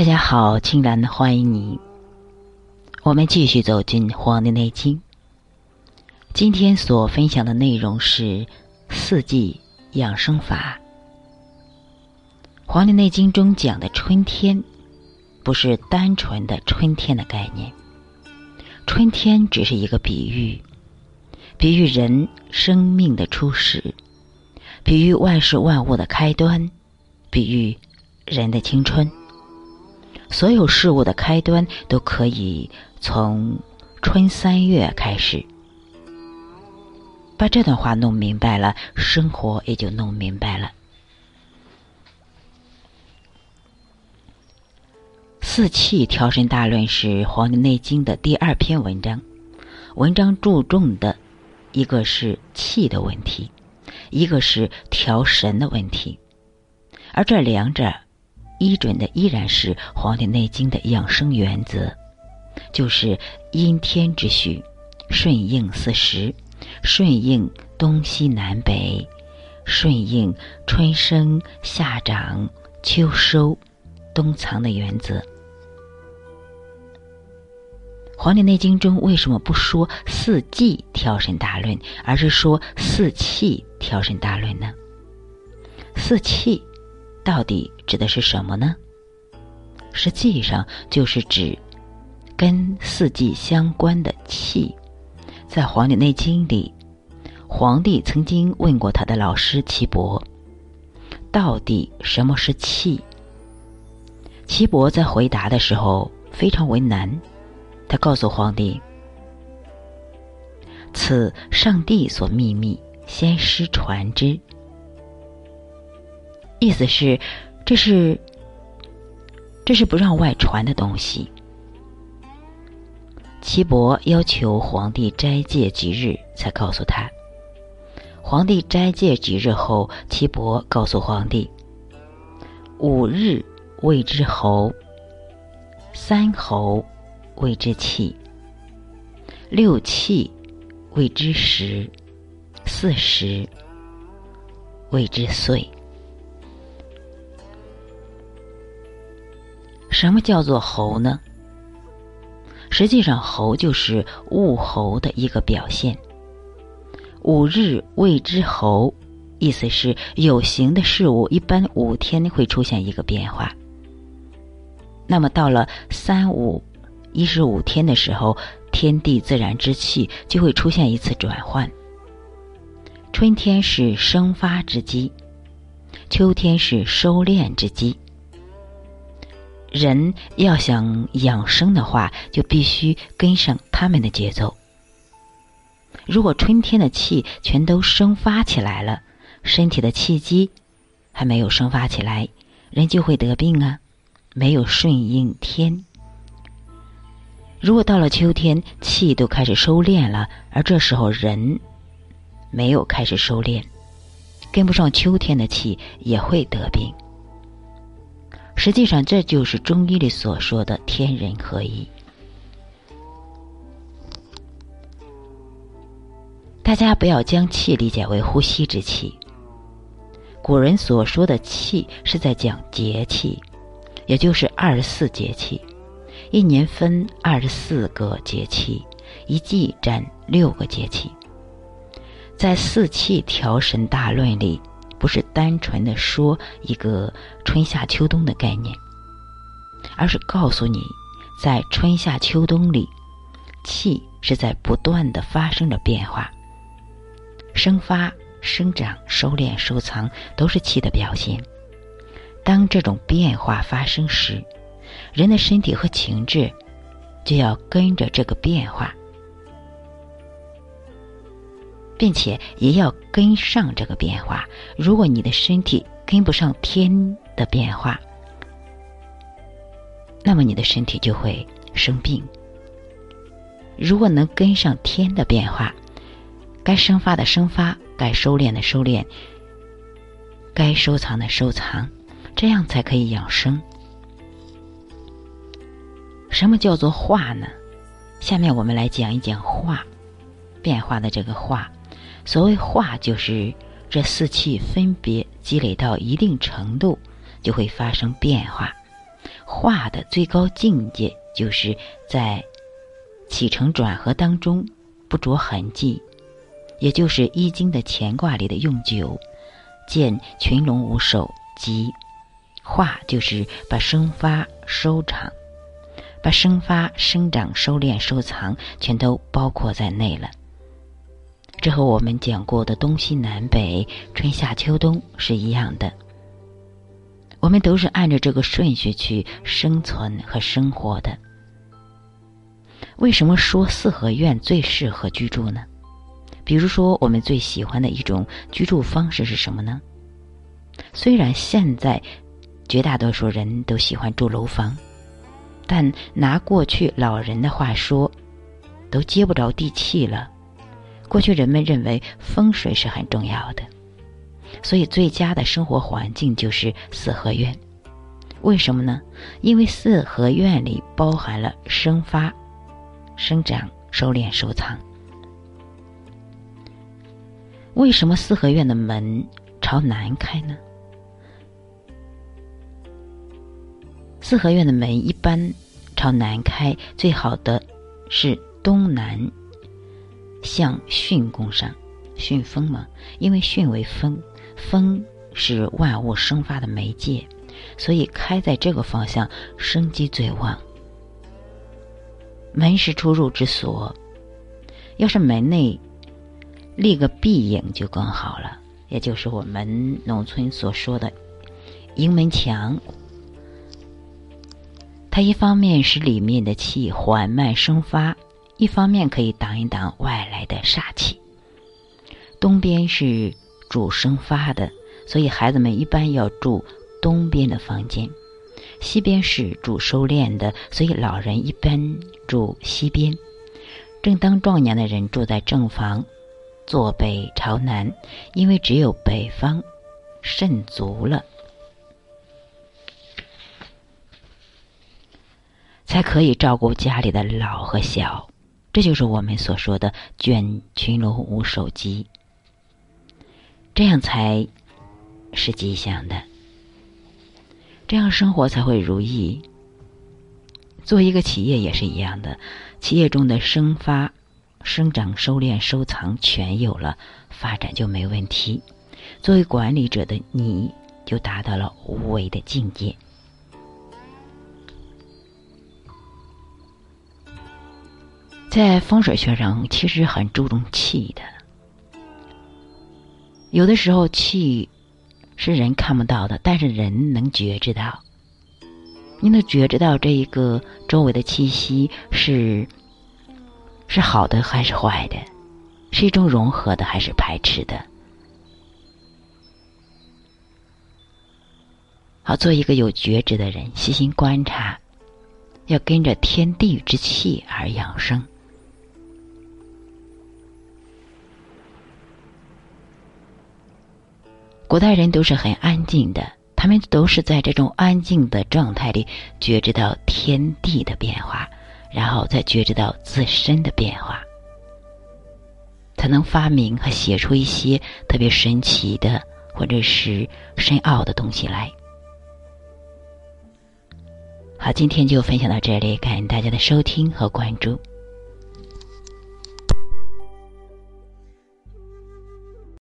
大家好，青兰欢迎你。我们继续走进《黄帝内经》。今天所分享的内容是四季养生法。《黄帝内经》中讲的春天，不是单纯的春天的概念。春天只是一个比喻，比喻人生命的初始，比喻万事万物的开端，比喻人的青春。所有事物的开端都可以从春三月开始。把这段话弄明白了，生活也就弄明白了。四气调神大论是《黄帝内经》的第二篇文章，文章注重的一个是气的问题，一个是调神的问题，而这两者。依准的依然是《黄帝内经》的养生原则，就是因天之序，顺应四时，顺应东西南北，顺应春生夏长秋收冬藏的原则。《黄帝内经》中为什么不说四季调神大论，而是说四气调神大论呢？四气。到底指的是什么呢？实际上就是指跟四季相关的气。在《黄帝内经》里，皇帝曾经问过他的老师岐伯：“到底什么是气？”岐伯在回答的时候非常为难，他告诉皇帝：“此上帝所秘密，先师传之。”意思是，这是，这是不让外传的东西。岐伯要求皇帝斋戒几日，才告诉他。皇帝斋戒几日后，岐伯告诉皇帝：五日谓之侯，三侯谓之气，六气谓之时，四时谓之岁。什么叫做猴呢？实际上，猴就是物候的一个表现。五日谓之猴，意思是有形的事物一般五天会出现一个变化。那么到了三五一十五天的时候，天地自然之气就会出现一次转换。春天是生发之机，秋天是收敛之机。人要想养生的话，就必须跟上他们的节奏。如果春天的气全都生发起来了，身体的气机还没有生发起来，人就会得病啊，没有顺应天。如果到了秋天，气都开始收敛了，而这时候人没有开始收敛，跟不上秋天的气，也会得病。实际上，这就是中医里所说的天人合一。大家不要将气理解为呼吸之气。古人所说的气，是在讲节气，也就是二十四节气。一年分二十四个节气，一季占六个节气。在四气调神大论里。不是单纯的说一个春夏秋冬的概念，而是告诉你，在春夏秋冬里，气是在不断的发生着变化，生发、生长、收敛、收藏，都是气的表现。当这种变化发生时，人的身体和情志就要跟着这个变化。并且也要跟上这个变化。如果你的身体跟不上天的变化，那么你的身体就会生病。如果能跟上天的变化，该生发的生发，该收敛的收敛，该收藏的收藏，这样才可以养生。什么叫做化呢？下面我们来讲一讲化，变化的这个化。所谓化，就是这四气分别积累到一定程度，就会发生变化，化的最高境界，就是在起承转合当中不着痕迹，也就是《易经》的乾卦里的用九，见群龙无首，即化，就是把生发收场，把生发、生长、收敛、收藏全都包括在内了。这和我们讲过的东西南北、春夏秋冬是一样的。我们都是按照这个顺序去生存和生活的。为什么说四合院最适合居住呢？比如说，我们最喜欢的一种居住方式是什么呢？虽然现在绝大多数人都喜欢住楼房，但拿过去老人的话说，都接不着地气了。过去人们认为风水是很重要的。所以，最佳的生活环境就是四合院。为什么呢？因为四合院里包含了生发、生长、收敛、收藏。为什么四合院的门朝南开呢？四合院的门一般朝南开，最好的是东南向巽宫上，巽风嘛，因为巽为风。风是万物生发的媒介，所以开在这个方向，生机最旺。门是出入之所，要是门内立个壁影就更好了，也就是我们农村所说的迎门墙。它一方面使里面的气缓慢生发，一方面可以挡一挡外来的煞气。东边是。主生发的，所以孩子们一般要住东边的房间。西边是主收敛的，所以老人一般住西边。正当壮年的人住在正房，坐北朝南，因为只有北方肾足了，才可以照顾家里的老和小。这就是我们所说的“卷群龙无首级”。这样才是吉祥的，这样生活才会如意。做一个企业也是一样的，企业中的生发、生长、收敛、收藏全有了，发展就没问题。作为管理者的你，就达到了无为的境界。在风水学上，其实很注重气的。有的时候气是人看不到的，但是人能觉知到。你能觉知到这一个周围的气息是是好的还是坏的，是一种融合的还是排斥的？好，做一个有觉知的人，细心观察，要跟着天地之气而养生。古代人都是很安静的，他们都是在这种安静的状态里觉知到天地的变化，然后再觉知到自身的变化，才能发明和写出一些特别神奇的或者是深奥的东西来。好，今天就分享到这里，感谢大家的收听和关注。